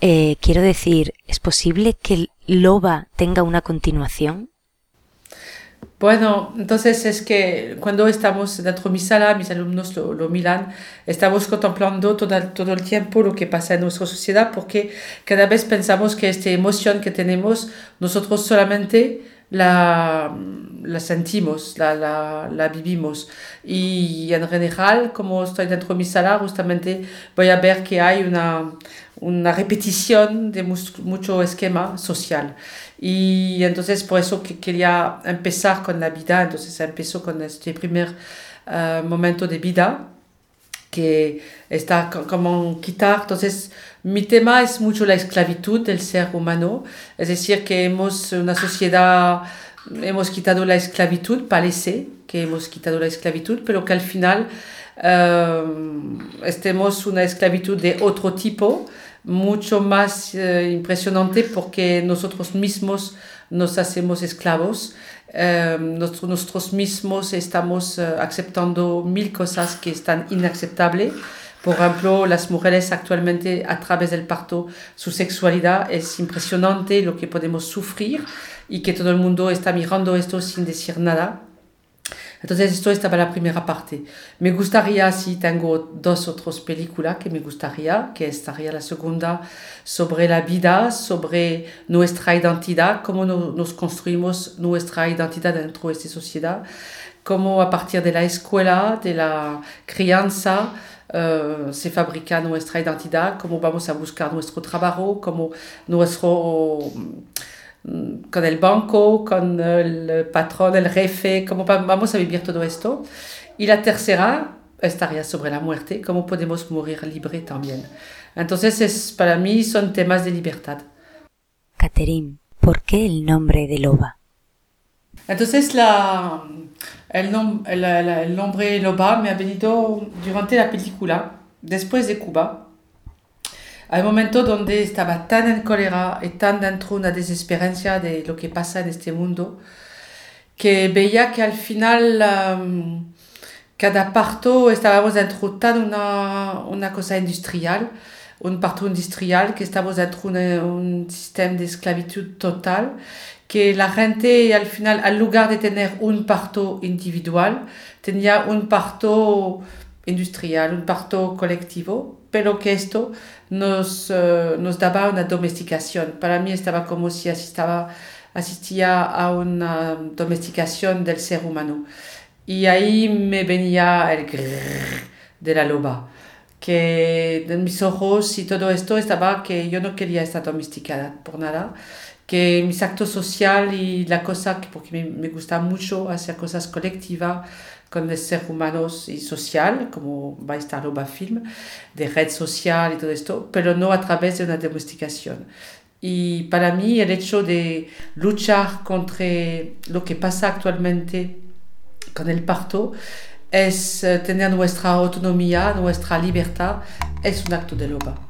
Eh, quiero decir, ¿es posible que Loba tenga una continuación? Bueno, entonces es que cuando estamos dentro de mi sala, mis alumnos lo, lo miran, estamos contemplando todo, todo el tiempo lo que pasa en nuestra sociedad porque cada vez pensamos que esta emoción que tenemos nosotros solamente la, la sentimos, la, la, la, vivimos. Y en general, como estoy dentro de mi sala, justamente voy a ver que hay una, una repetición de mucho esquema social. Y entonces por eso que quería empezar con la vida, entonces empezó con este primer uh, momento de vida que está como quitar. Entonces mi tema es mucho la esclavitud del ser humano, es decir, que hemos una sociedad, hemos quitado la esclavitud, parece que hemos quitado la esclavitud, pero que al final uh, estemos una esclavitud de otro tipo mucho más eh, impresionante porque nosotros mismos nos hacemos esclavos, eh, nosotros, nosotros, mismos estamos eh, aceptando mil cosas que están inaceptables. Por ejemplo, las mujeres actualmente a través del parto, su sexualidad es impresionante lo que podemos sufrir y que todo el mundo está mirando esto sin decir nada. Entonces esto estaba la primera parte. Me gustaría, si tengo dos otras películas que me gustaría, que estaría la segunda sobre la vida, sobre nuestra identidad, cómo nos construimos nuestra identidad dentro de esta sociedad, cómo a partir de la escuela, de la crianza, uh, se fabrica nuestra identidad, cómo vamos a buscar nuestro trabajo, cómo nuestro Mm, con el banco, con el patrón, el jefe, cómo vamos a vivir todo esto. Y la tercera estaría sobre la muerte, cómo podemos morir libre también. Entonces, es, para mí son temas de libertad. Catherine, ¿por qué el nombre de Loba? Entonces, la, el, nom, el, el nombre Loba me ha venido durante la película, después de Cuba, hay un momento donde estaba tan en cólera y tan dentro de una desesperanza de lo que pasa en este mundo, que veía que al final um, cada parto estábamos dentro tan una, una cosa industrial, un parto industrial, que estamos dentro de un sistema de esclavitud total, que la gente al final, al lugar de tener un parto individual, tenía un parto industrial, un parto colectivo, pero que esto nos, uh, nos daba una domesticación. Para mí estaba como si asistaba, asistía a una domesticación del ser humano. Y ahí me venía el grrr de la loba, que en mis ojos y todo esto estaba que yo no quería estar domesticada por nada, que mis actos sociales y la cosa, que porque me, me gusta mucho hacer cosas colectivas, con el ser humano y social, como va a estar Loba Film, de red social y todo esto, pero no a través de una domesticación. Y para mí el hecho de luchar contra lo que pasa actualmente con el parto es eh, tener nuestra autonomía, nuestra libertad, es un acto de loba.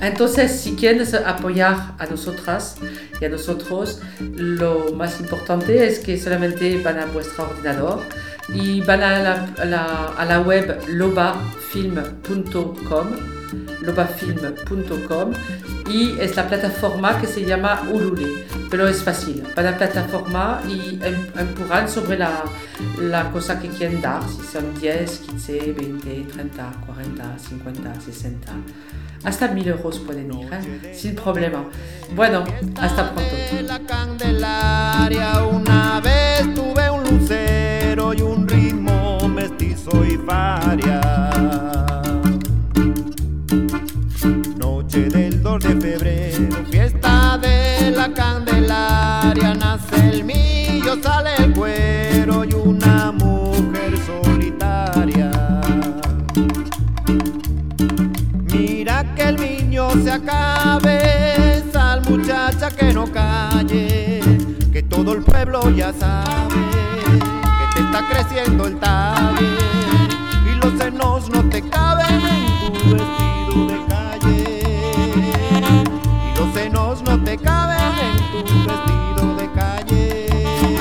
Entonces, si quieren apoyar a nosotras y a nosotros, lo más importante es que solamente van a vuestro ordenador y van a la, la, a la web lobafilm.com lobafilm.com y es la plataforma que se llama Ulule, pero es fácil. Van a la plataforma y empujan sobre la, la cosa que quieren dar, si son 10, 15, 20, 30, 40, 50, 60. Hasta mil euros pueden ir, ¿eh? sin problema. Bueno, hasta pronto. La Candelaria, una vez tuve un lucero y un ritmo mestizo y. se acabe, sal muchacha que no calle, que todo el pueblo ya sabe que te está creciendo el talle y los senos no te caben en tu vestido de calle y los senos no te caben en tu vestido de calle.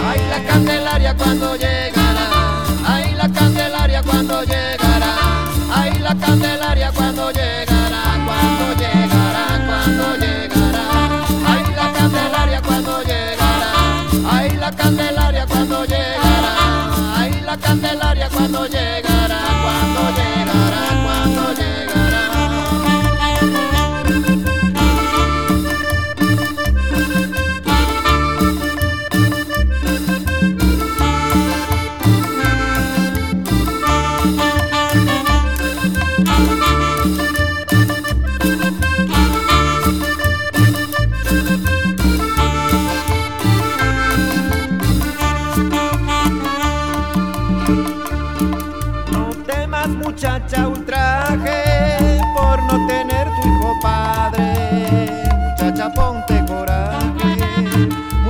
Ay la candelaria cuando llegará, ay la candelaria cuando llegará, ay la candelaria cuando llegará.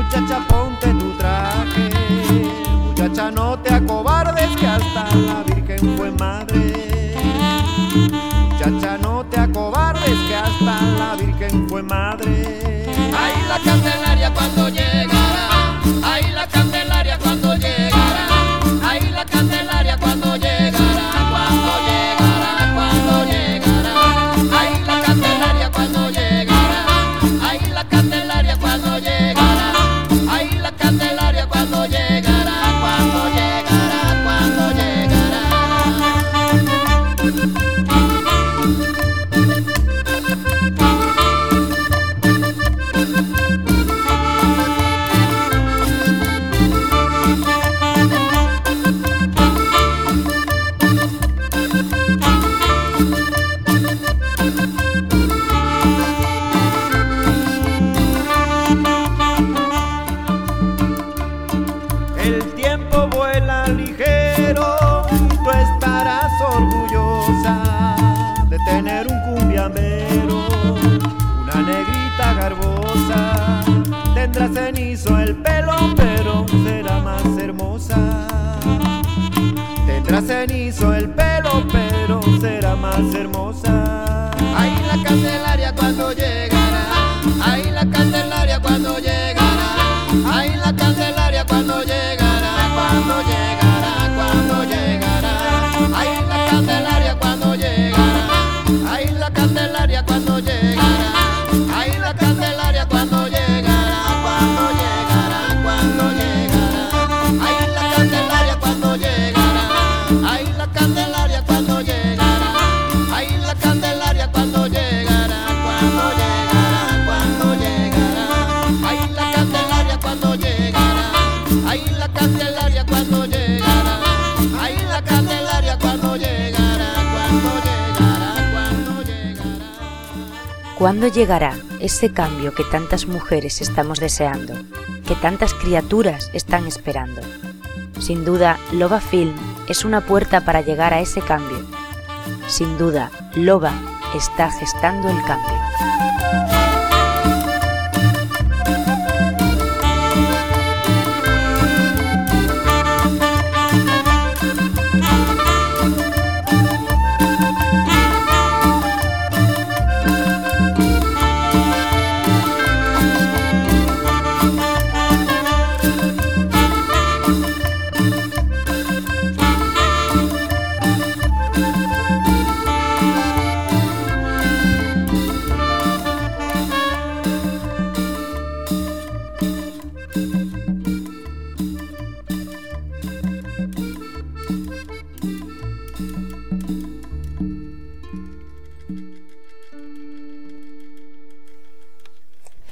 Muchacha ponte tu traje. Muchacha no te acobardes que hasta la Virgen fue madre. Muchacha no te acobardes que hasta la Virgen fue madre. Ay la Candelaria cuando llegará, ¿Cuándo llegará ese cambio que tantas mujeres estamos deseando, que tantas criaturas están esperando? Sin duda, Loba Film es una puerta para llegar a ese cambio. Sin duda, Loba está gestando el cambio.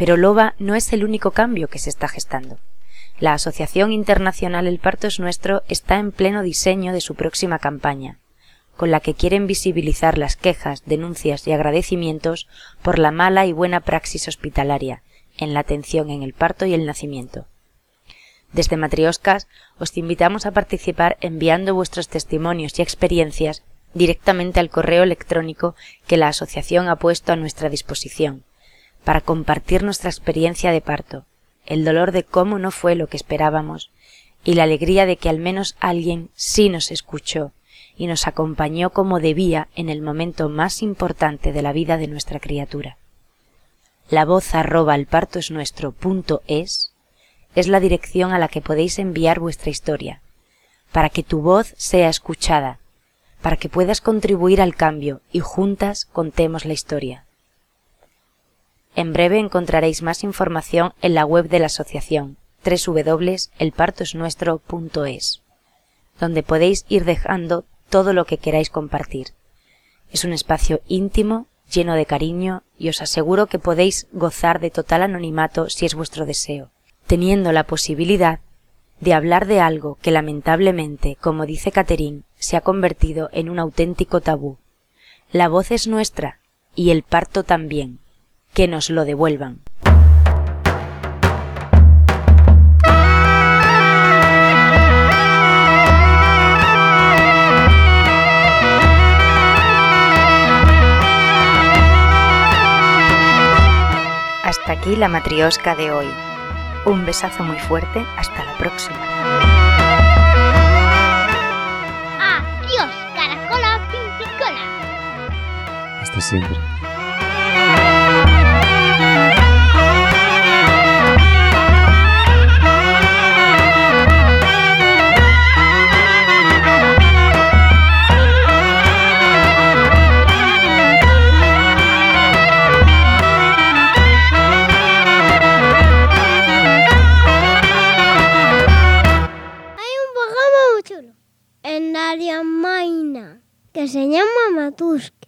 Pero Loba no es el único cambio que se está gestando. La Asociación Internacional El Parto es Nuestro está en pleno diseño de su próxima campaña, con la que quieren visibilizar las quejas, denuncias y agradecimientos por la mala y buena praxis hospitalaria en la atención en el parto y el nacimiento. Desde Matrioscas os invitamos a participar enviando vuestros testimonios y experiencias directamente al correo electrónico que la asociación ha puesto a nuestra disposición, para compartir nuestra experiencia de parto, el dolor de cómo no fue lo que esperábamos y la alegría de que al menos alguien sí nos escuchó y nos acompañó como debía en el momento más importante de la vida de nuestra criatura. La voz arroba el parto es nuestro punto es es la dirección a la que podéis enviar vuestra historia, para que tu voz sea escuchada, para que puedas contribuir al cambio y juntas contemos la historia. En breve encontraréis más información en la web de la asociación www.elpartosnuestro.es, donde podéis ir dejando todo lo que queráis compartir. Es un espacio íntimo, lleno de cariño, y os aseguro que podéis gozar de total anonimato si es vuestro deseo, teniendo la posibilidad de hablar de algo que lamentablemente, como dice Catherine, se ha convertido en un auténtico tabú. La voz es nuestra y el parto también. Que nos lo devuelvan. Hasta aquí la matriosca de hoy. Un besazo muy fuerte, hasta la próxima. Adiós, caracola pimpicona. Hasta siempre. Que se llama Matuski.